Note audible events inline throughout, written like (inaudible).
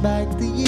back the years.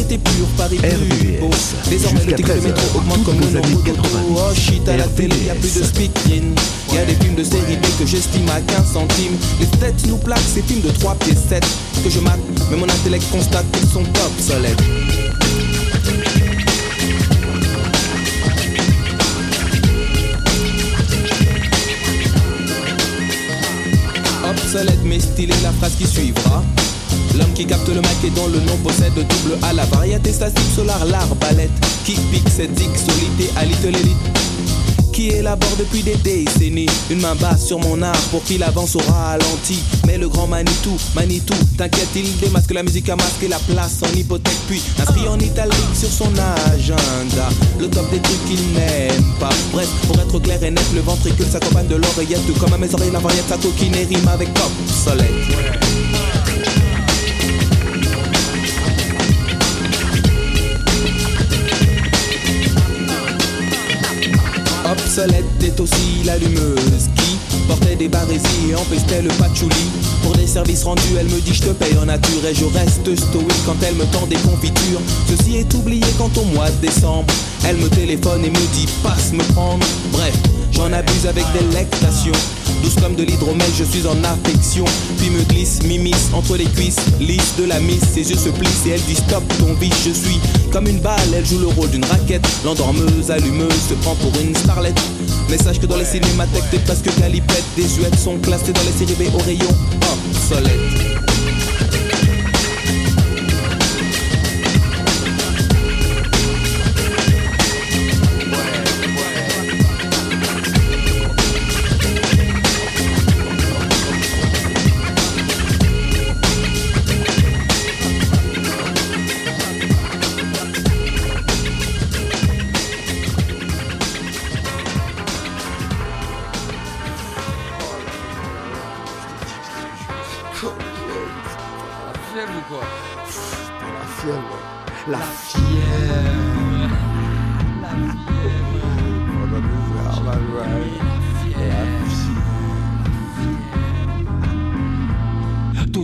était pure, Paris plus beau. Désormais le ticket du métro augmente comme le nombre d'auto. Oh shit, à la télé, y a plus de speaking. Y a des films de série B que j'estime à 15 centimes. Les têtes nous plaquent, ces films de 3 pieds 7 que je mate, mais mon intellect constate qu'ils sont obsolètes. Obsolète mais stylé la phrase qui suivra L'homme qui capte le mic et dont le nom possède double à la variété statique solar, l'arbalète qui pique cette X solité à l'élite. Qui élabore depuis des décennies Une main basse sur mon art pour qu'il avance au ralenti. Mais le grand Manitou, Manitou, t'inquiète il démasque la musique à masquer la place en hypothèque. Puis inscrit en italique sur son agenda. Le top des trucs qu'il n'aime pas. Bref, pour être clair et net, le ventricule s'accompagne de l'oreillette. Comme à mes oreilles la variette, sa coquine rime avec pop, Obsolète est aussi l'allumeuse qui portait des barésies et empestait le patchouli. Pour des services rendus, elle me dit je te paye en nature et je reste stoïque quand elle me tend des confitures. Ceci est oublié quand au mois de décembre, elle me téléphone et me dit passe me prendre. Bref, j'en abuse avec délectation. Douce comme de l'hydromel, je suis en affection. Puis me glisse, m'immisce entre les cuisses, lisse de la miss. Ses yeux se plissent et elle dit stop ton vice. Je suis comme une balle, elle joue le rôle d'une raquette. L'endormeuse, allumeuse, se prend pour une starlette. Mais sache que dans les cinémathèques, t'es presque galipette. Des huettes sont classées dans les séries B au rayon La fièvre ou quoi Putain, la fièvre. La, la fièvre. fièvre. La fièvre. La fièvre.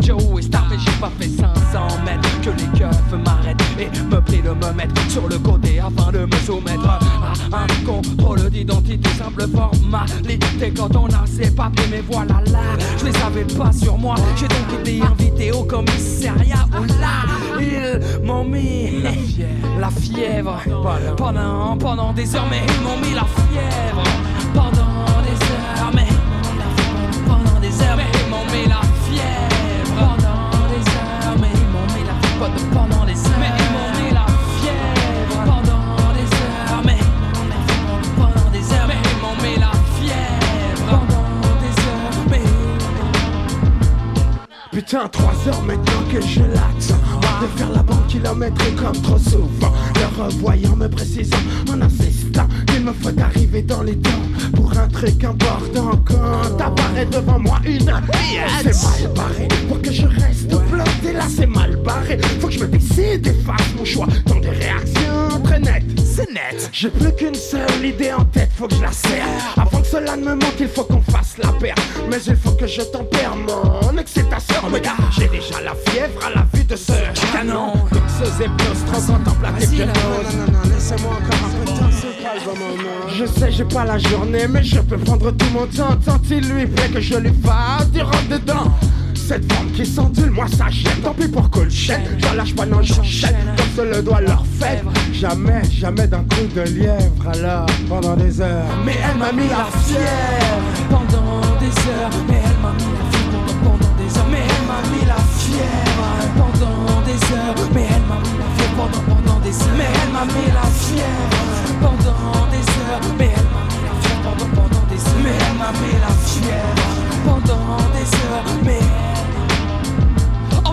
Joey Joey Star, mais j'ai pas fait 500 mètres que les keufs m'arrêtent et me prient de me mettre sur le côté afin de me soumettre à un contrôle d'identité, simple formalité. Quand on a ses papiers, mais voilà là, je les avais pas sur moi. J'ai donc été invité au commissariat où là, ils m'ont mis la fièvre pendant, pendant des heures, mais ils m'ont mis la fièvre pendant putain trois heures maintenant que je l'axe de faire la banque kilomètre comme trop souvent. Le revoyant me précisant en insistant qu'il me faut arriver dans les temps Pour un truc important. Quand apparaît devant moi une C'est mal barré. Pour que je reste bloqué là c'est mal barré. Faut que je me décide et fasse mon choix. Dans des réactions très nettes. C'est net. J'ai plus qu'une seule idée en tête, faut que je la serre. Avant que cela ne me manque, il faut qu'on fasse la paire. Mais il faut que je tempère mon excitation. J'ai déjà la fièvre à la vue de ce canon et plus, contemplatif Non, non, non, non, laissez-moi encore un peu de temps, c'est Je sais, j'ai pas la journée, mais je peux prendre tout mon temps. Tant il lui plaît que je lui fasse du rentre dedans? Cette femme qui s'endule, moi ça gêne. Tant pis pour que le chêne, j'en lâche pas, non j'enchaîne. Comme se le doit leur faire. Jamais, jamais d'un coup de lièvre. Alors, pendant des heures. Mais elle m'a mis la fièvre Pendant des heures. Mais elle m'a mis la fièvre pendant des heures. Mais elle m'a mis la fièvre pendant des heures. Mais elle m'a mis la fièvre pendant, pendant des heures. Mais elle m'a mis la fièvre pendant des heures. Mais elle m'a mis la fièvre pendant, pendant des heures. Mais elle m'a mis la fièvre pendant des heures. Mais elle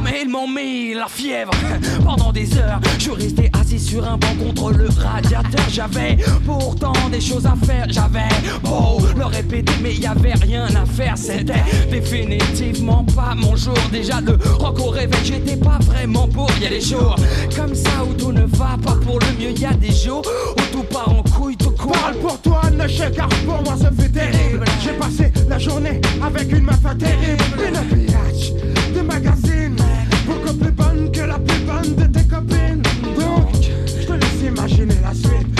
mais ils m'ont mis la fièvre (laughs) pendant des heures. Je restais assis sur un banc contre le radiateur. J'avais pourtant des choses à faire. J'avais beau le répéter, mais il y avait rien à faire. C'était définitivement pas mon jour. Déjà le rock au réveil, j'étais pas vraiment pour. Il y a des jours comme ça où tout ne va pas pour le mieux. Il y a des jours où tout part en couille, tout court. Parle pour toi, ne car pour moi ça fut terrible. J'ai passé la journée avec une meuf terrible. Une pillage de magazine. I slip.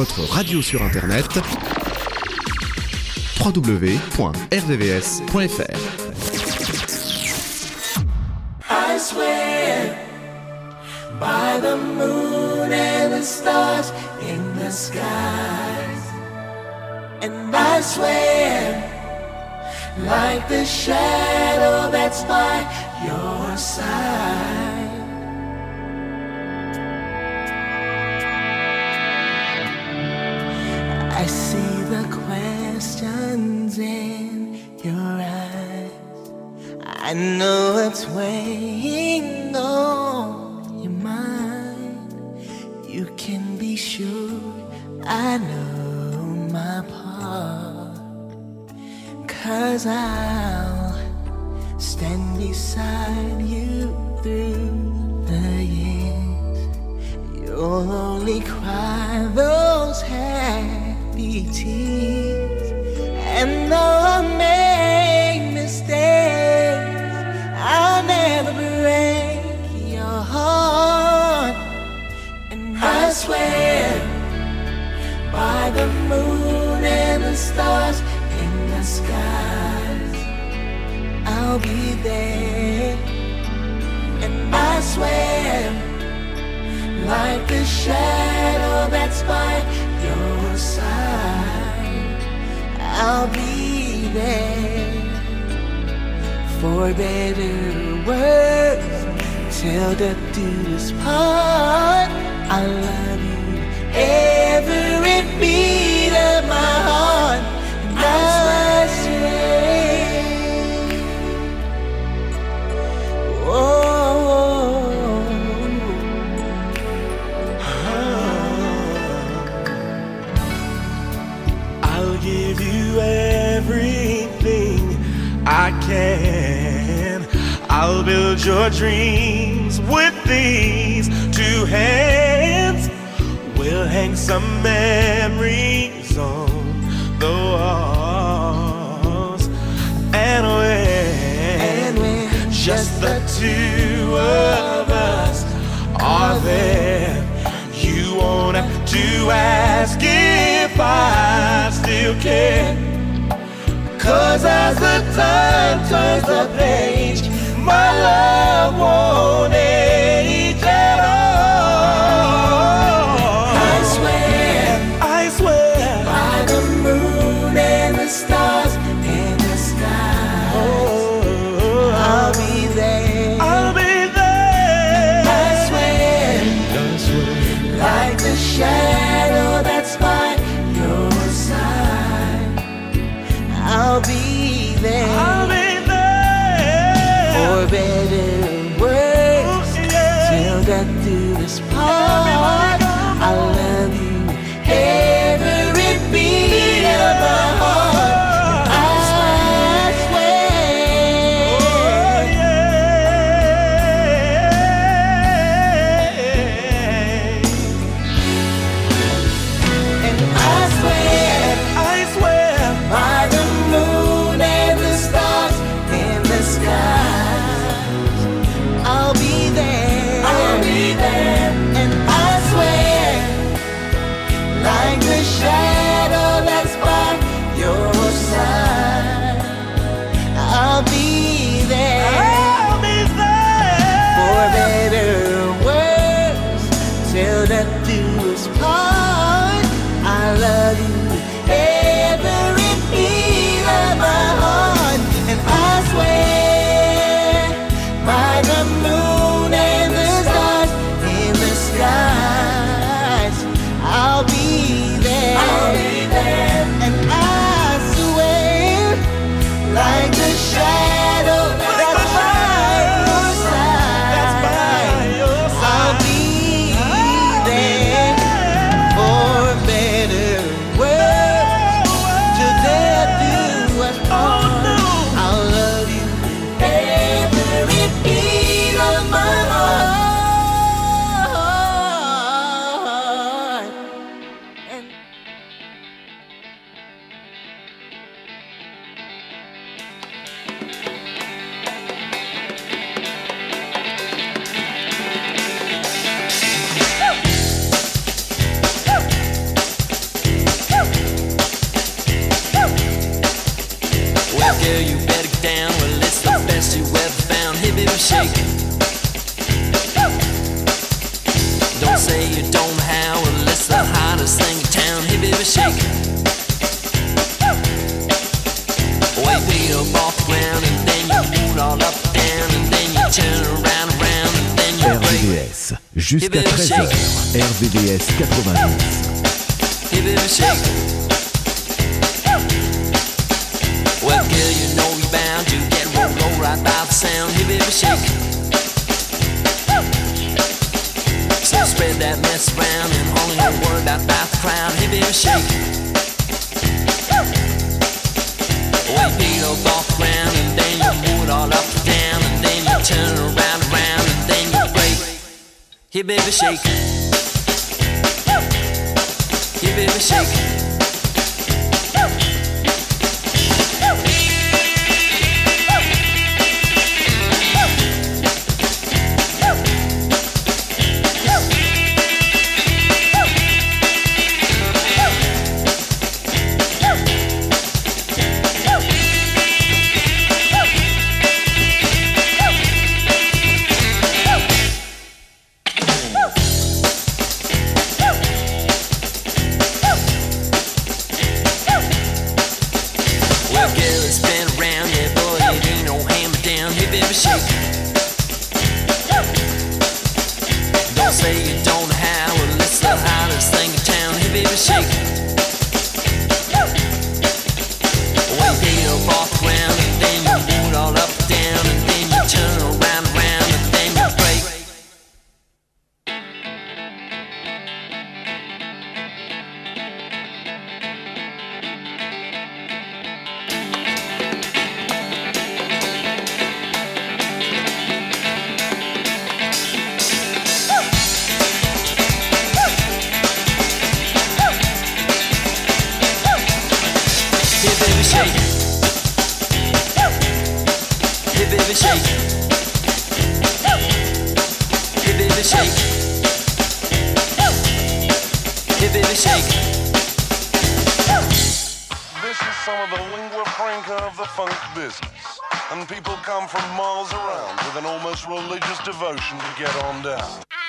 votre radio sur Internet www.rdvs.fr. I swear by the moon and the stars in the skies, and I swear like the shadow that's by your side. I know it's weighing on your mind. You can be sure I know my part. Cause I'll stand beside you through the years. You'll only cry those happy tears. And though I make mistakes, stars in the skies, I'll be there. And I swear, like a shadow that's by your side, I'll be there. For better or worse, till death do us part. I love you every beat of build your dreams with these two hands. We'll hang some memories on the walls. And when, and when just the two of us are there. You won't have to ask if I still care. Cause as the time turns the page, my love won't age say you don't know how. Well, the hottest thing in town. Hey, baby, shake it. Way, way up off the ground, and then you move all up and down, and then you turn around, around, and then you. RVVS, jusqu'à 13h. RVVS 90. Hey, baby, shake. Well, girl, you know you're bound to get rolled right by the sound. Hey baby, shake. Spread that mess around and only no worry about, the crowd. Well, you beat up off the ground and then you move it all up and down and then you turn around and around and then you break. Hey baby, shake. Hey baby, shake. Religious devotion to get on down.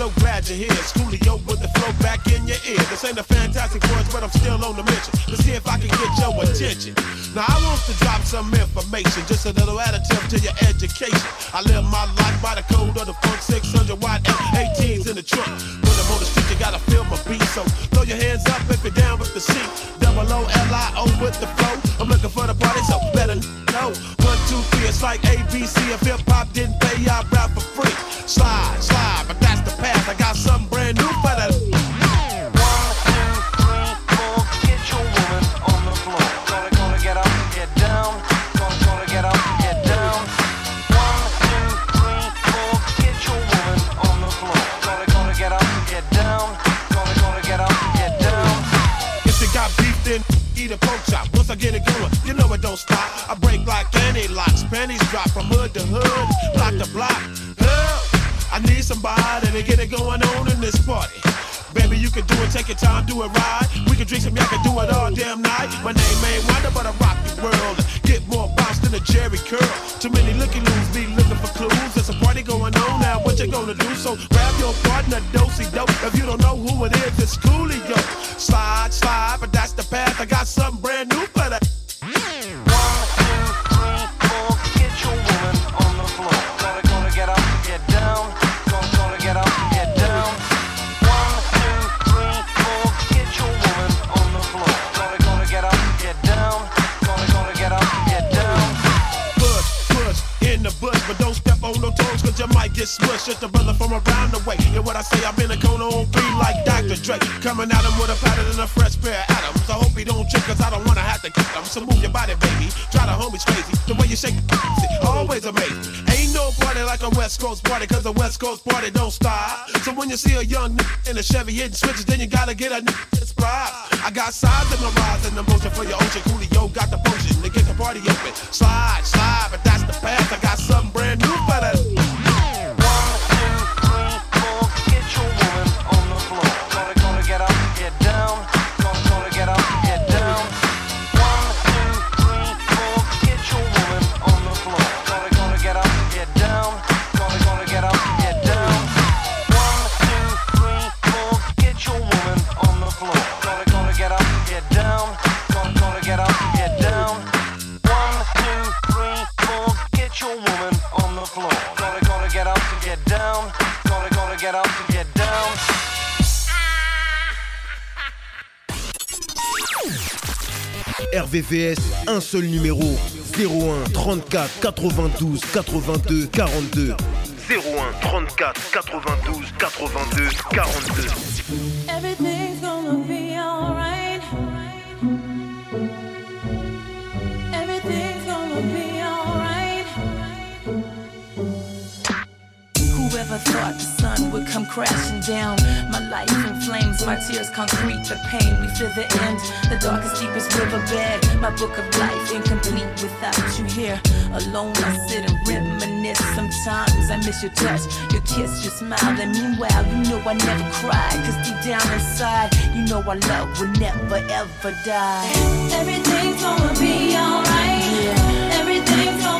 So glad you're here. Schoolio with the flow back in your ear. This ain't a fantastic voice, but I'm still on the mission. Let's see if I can get your attention. Now, I want to drop some information, just a little additive to your education. I live my life by the code of the funk 600 watt F18s in the trunk. When I'm on the street, you gotta feel my beat. So throw your hands up if you're down with the C. Double O L I O with the flow. I'm looking for the party, so better know. One, two, three, it's like ABC. If hip hop didn't pay, I rap for free. Slide, to get it going on in this party. Baby, you can do it, take your time, do it right. We can drink some, y'all can do it all damn night. My name ain't Wonder, but I rock the world. Get more bounce than a Jerry curl. Too many looky loos be looking for clues. There's a party going on now, what you gonna do? So grab your partner, dosey dope. If you don't know who it is, it's Coolio. Slide, slide, but that's the path. I got something brand Just a brother from around the way. And what I say, I've been a cone on three like Dr. Dre. Coming at him with a pattern and a fresh pair of atoms. I hope he don't trip, cause I don't wanna have to kick him. So move your body, baby. Try the homies crazy. The way you shake it, always amazing. Ain't no party like a West Coast party, cause a West Coast party don't stop. So when you see a young nigga in a Chevy hitting switches, then you gotta get a nigga pride. I got sides in my rise and emotion for your ocean. Coolio got the potion to get the party open. Slide, slide, but that's the path. I got something brand new for that. RVVS, un seul numéro 01 34 92 82 42. 01 34 92 82 42. Everything's gonna be alright. Everything's gonna be alright. Whoever thought would come crashing down? My life in flames, my tears concrete, the pain. We feel the end, the darkest, deepest riverbed. My book of life incomplete without you here. Alone, I sit and reminisce. Sometimes I miss your touch, your kiss, your smile. And meanwhile, you know I never cry. Cause deep down inside, you know our love will never ever die. Everything's gonna be alright. Everything's gonna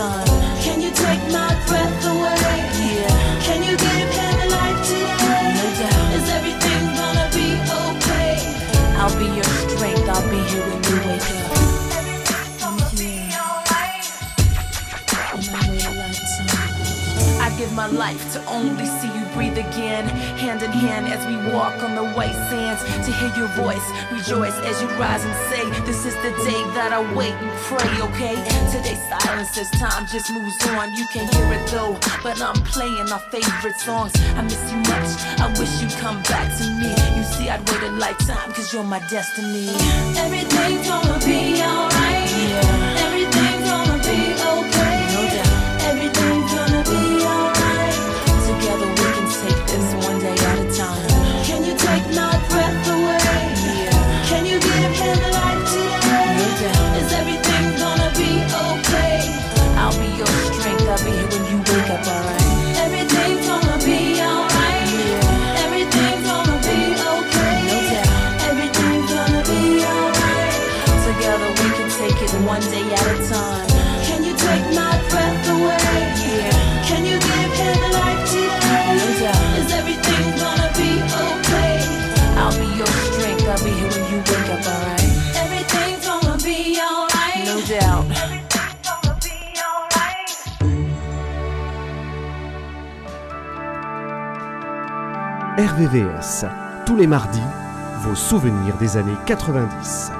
day at a time. Can you take my breath away? Yeah. Can you give him a life today? No doubt. Is everything gonna be okay? I'll be your strength. I'll be here when you wake up. I give my life to only see you breathe again, hand in hand as we walk on the white sands. To hear your voice, rejoice as you rise and say, This is the day that I wait and pray, okay? Today's silence as time just moves on. You can't hear it though, but I'm playing our favorite songs. I miss you much, I wish you'd come back to me. You see, I'd wait a lifetime, cause you're my destiny. Everything's gonna be alright. RVVS, tous les mardis, vos souvenirs des années 90.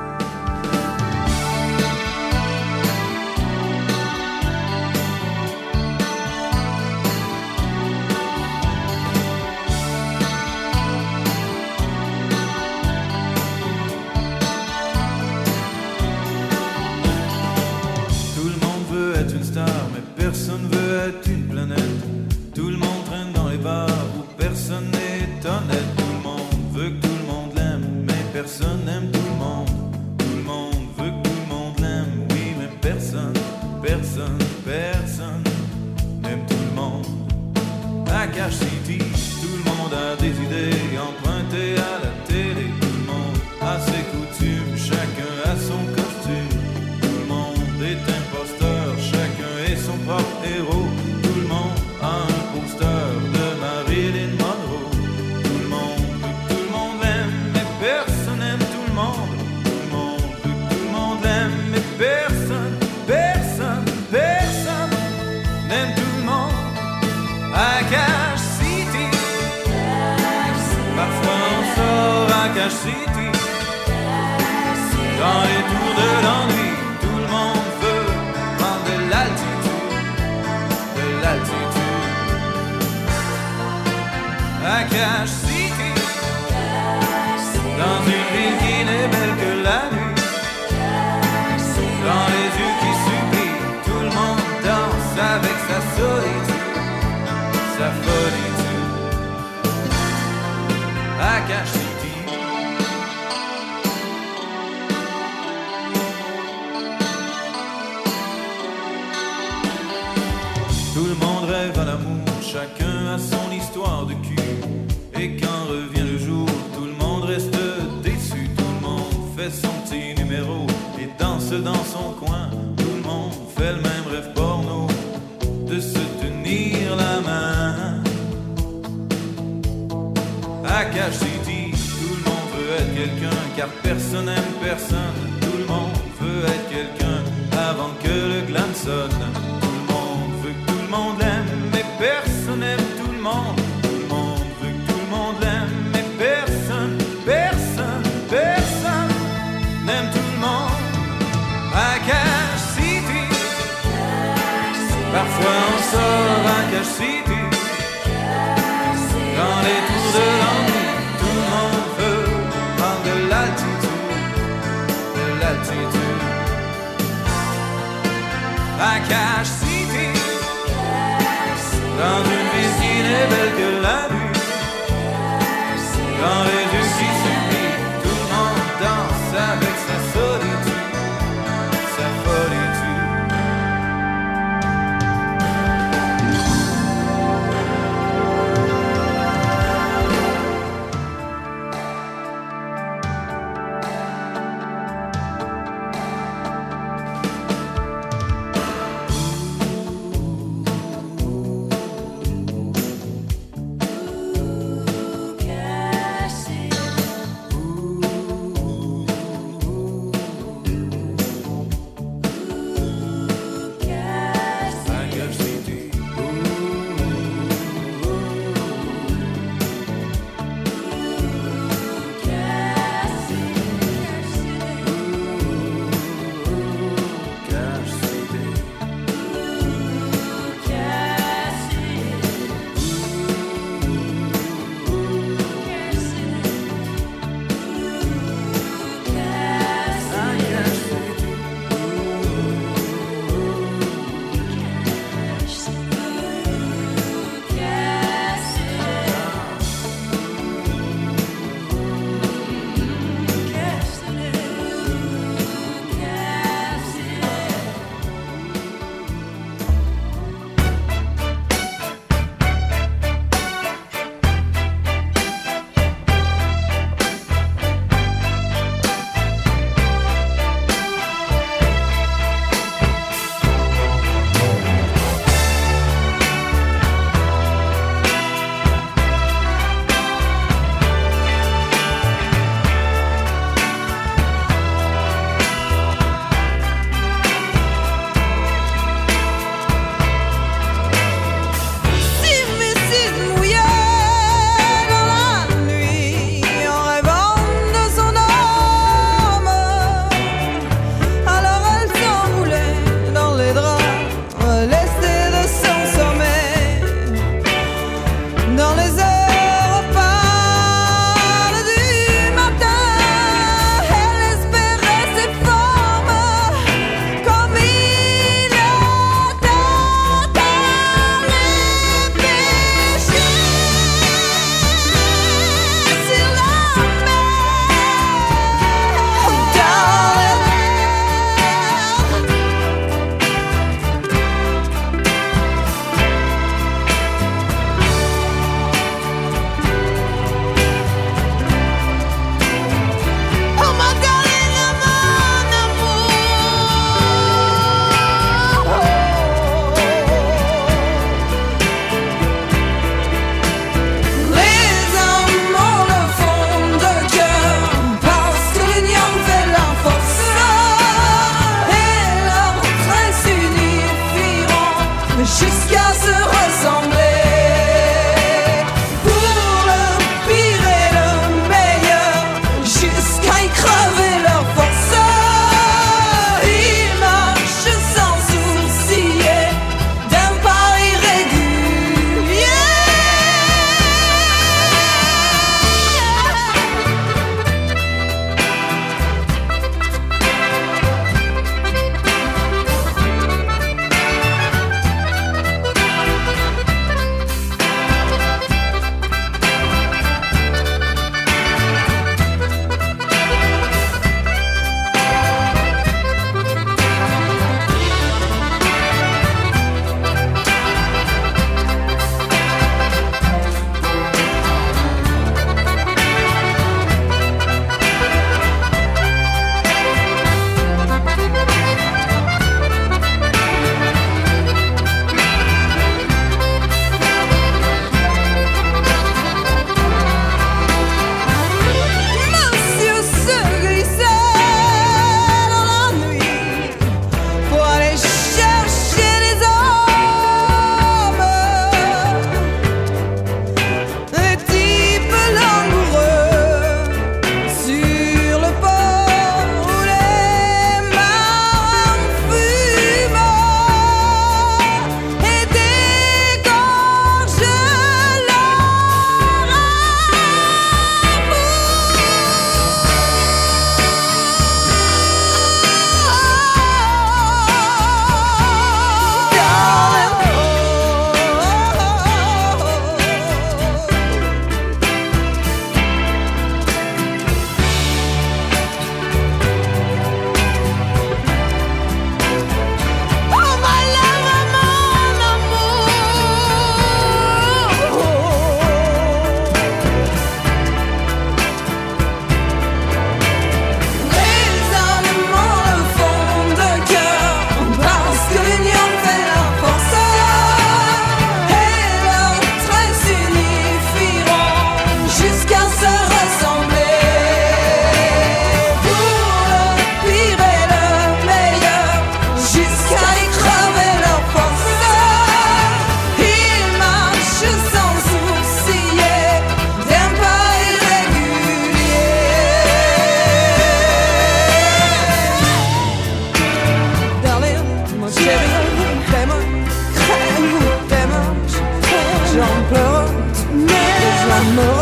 amor.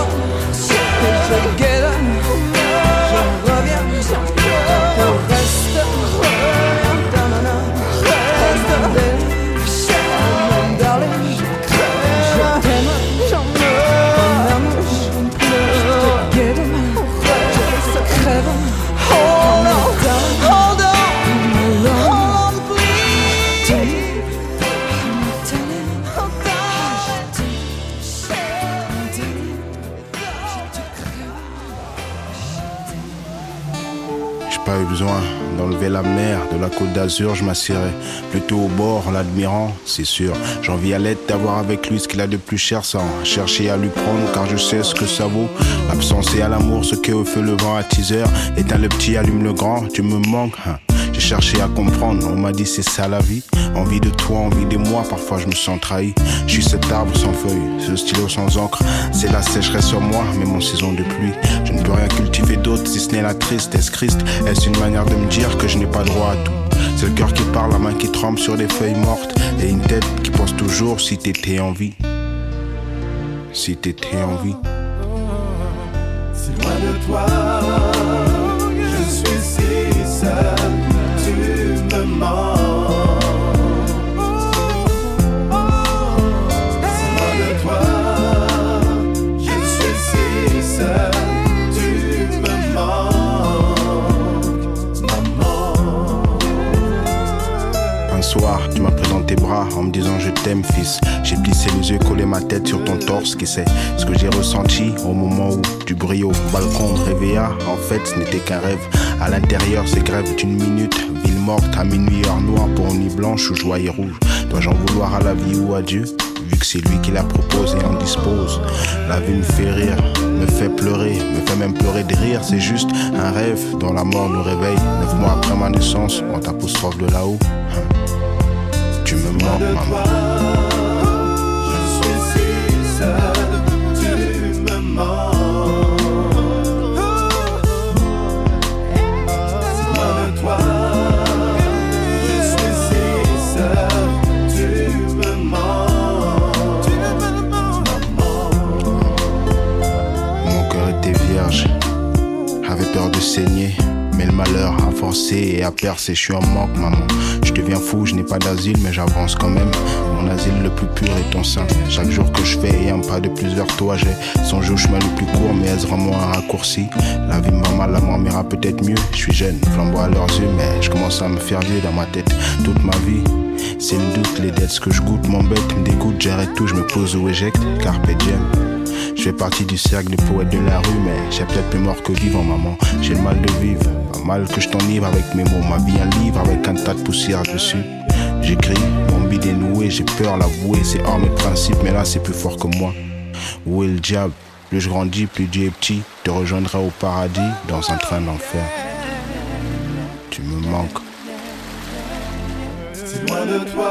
Je m'assierai plutôt au bord, l'admirant, c'est sûr. J'envie à l'aide d'avoir avec lui ce qu'il a de plus cher sans chercher à lui prendre, car je sais ce que ça vaut. L'absence et à l'amour, ce qu'est au feu le vent à teaser. Éteins le petit, allume le grand, tu me manques. hein. J'ai cherché à comprendre, on m'a dit c'est ça la vie. Envie de toi, envie de moi, parfois je me sens trahi. Je suis cet arbre sans feuilles, ce stylo sans encre. C'est la sécheresse sur moi, même en saison de pluie. Je ne peux rien cultiver d'autre si ce n'est la tristesse. Christ, est-ce une manière de me dire que je n'ai pas droit à tout? C'est le cœur qui parle, la main qui tremble sur des feuilles mortes. Et une tête qui pense toujours si t'étais en vie. Si t'étais en vie. Loin de toi, je suis si seul, tu m'as pris dans tes bras en me disant je t'aime fils. J'ai plissé les yeux, collé ma tête sur ton torse, qui c'est ce que j'ai ressenti au moment où du bruit au balcon réveilla. En fait, ce n'était qu'un rêve. À l'intérieur, c'est grève d'une minute. Ville morte à minuit, heure noire pour nuit blanche ou joie rouge. Dois-je en vouloir à la vie ou à Dieu? Vu que c'est lui qui la propose et en dispose. La vie me fait rire, me fait pleurer, me fait même pleurer de rire. C'est juste un rêve dont la mort nous réveille. Neuf mois après ma naissance, on t'apostrophe de là-haut. Tu me manques, maman. Je suis si seul, tu me manques. Si loin de toi, je suis si seul, tu me manques. Mon cœur était vierge, avait peur de saigner. Malheur a forcé et a percé, je suis en manque, maman. Je deviens fou, je n'ai pas d'asile, mais j'avance quand même. Mon asile le plus pur est ton sein. Chaque jour que je fais et un pas de plus vers toi, j'ai songé au chemin le plus court, mais rend moi un raccourci? La vie mal, la mort m'ira peut-être mieux. Je suis jeune, flamboie à leurs yeux, mais je commence à me faire vieux dans ma tête. Toute ma vie, c'est le doute, les dettes, ce que je goûte m'embête, me dégoûte, j'arrête tout, je me pose ou éjecte. Carpe diem. Je fais partie du cercle des poètes de la rue, mais j'ai peut-être plus mort que vivant, maman. J'ai le mal de vivre, pas mal que je t'enivre avec mes mots. Ma vie un livre avec un tas de poussière dessus. J'écris, mon bide est noué, j'ai peur l'avouer, c'est hors mes principes, mais là c'est plus fort que moi. Où est le diable? Plus je grandis, plus Dieu est petit. Te rejoindrai au paradis dans un train d'enfer. Tu me manques. Si loin de toi,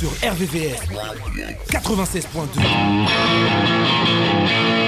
sur RVVS 96.2.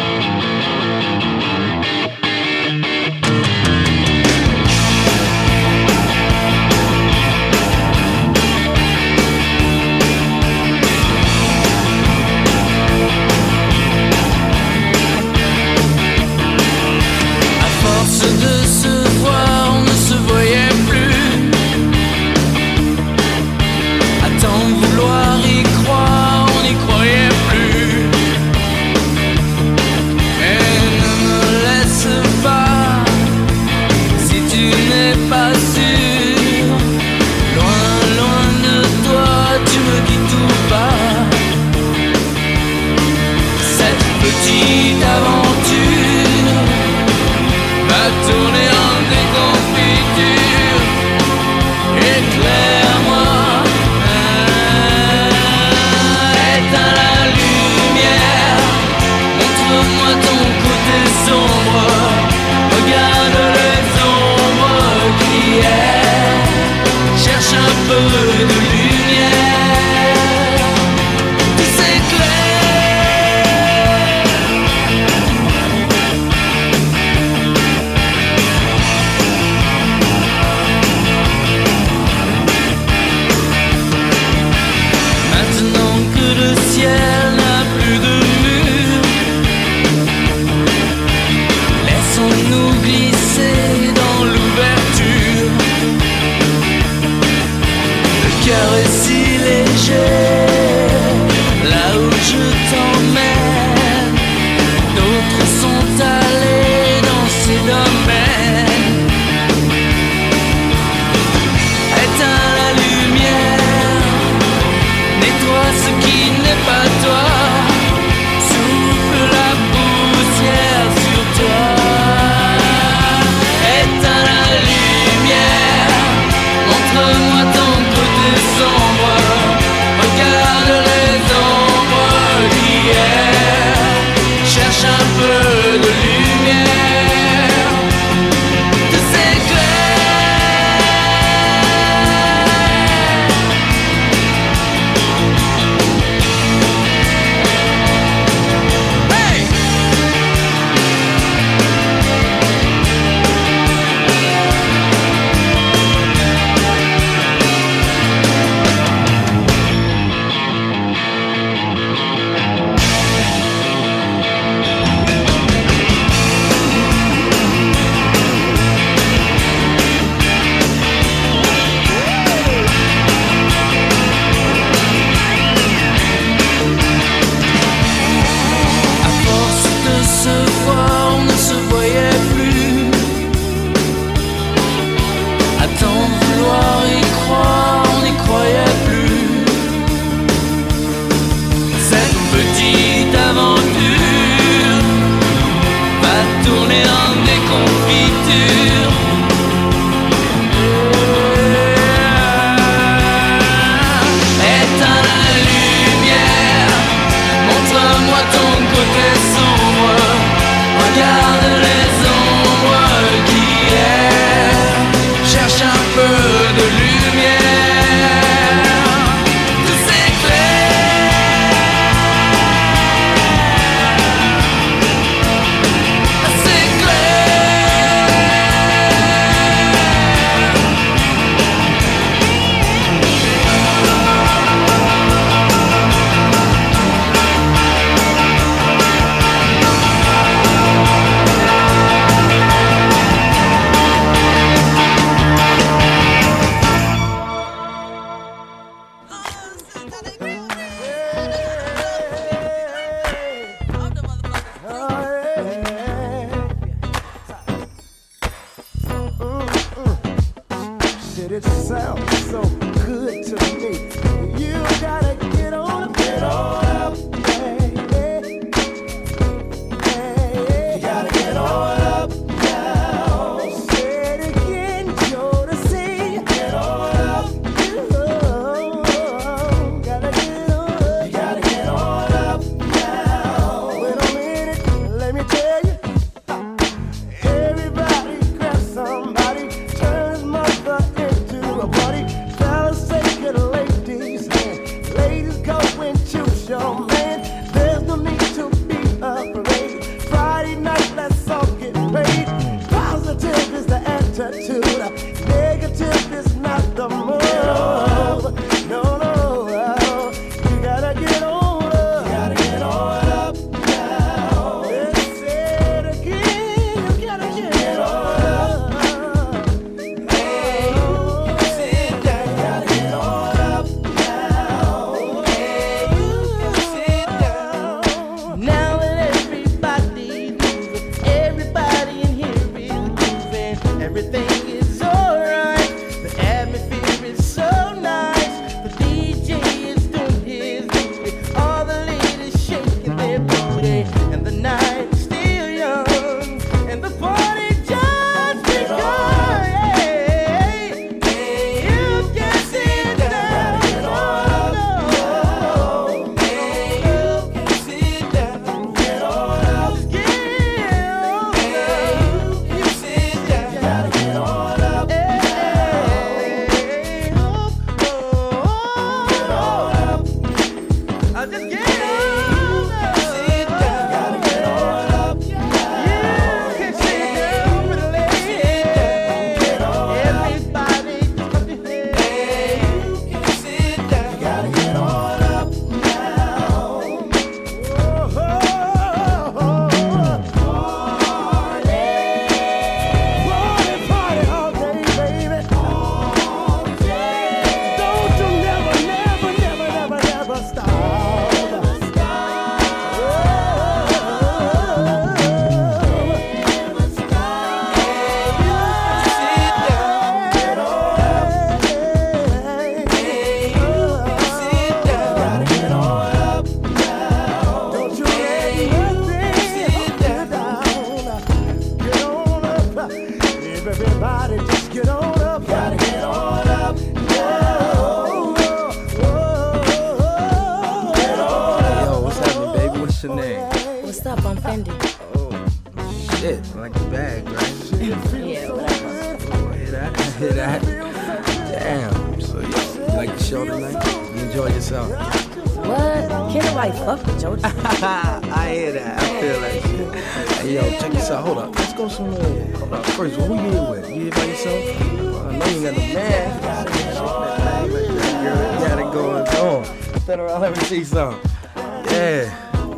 Federal, let me see some. Yeah.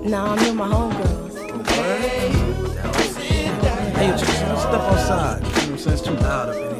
Nah, I'm with my homegirls. What? Hey, just, just step outside. You know what I'm saying? It's too loud up in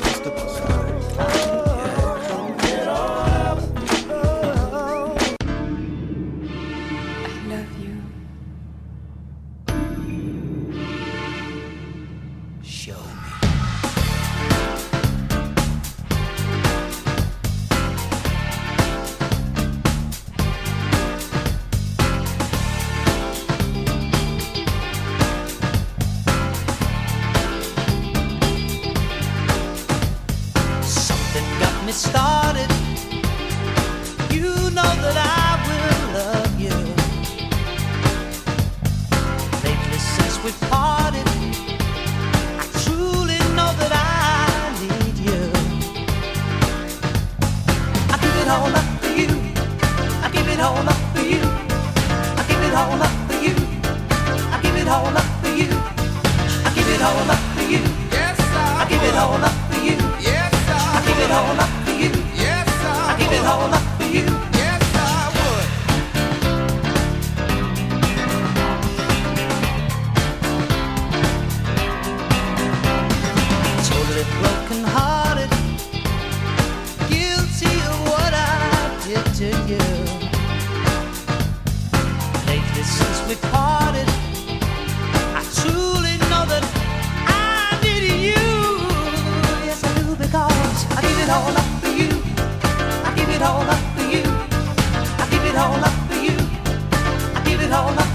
all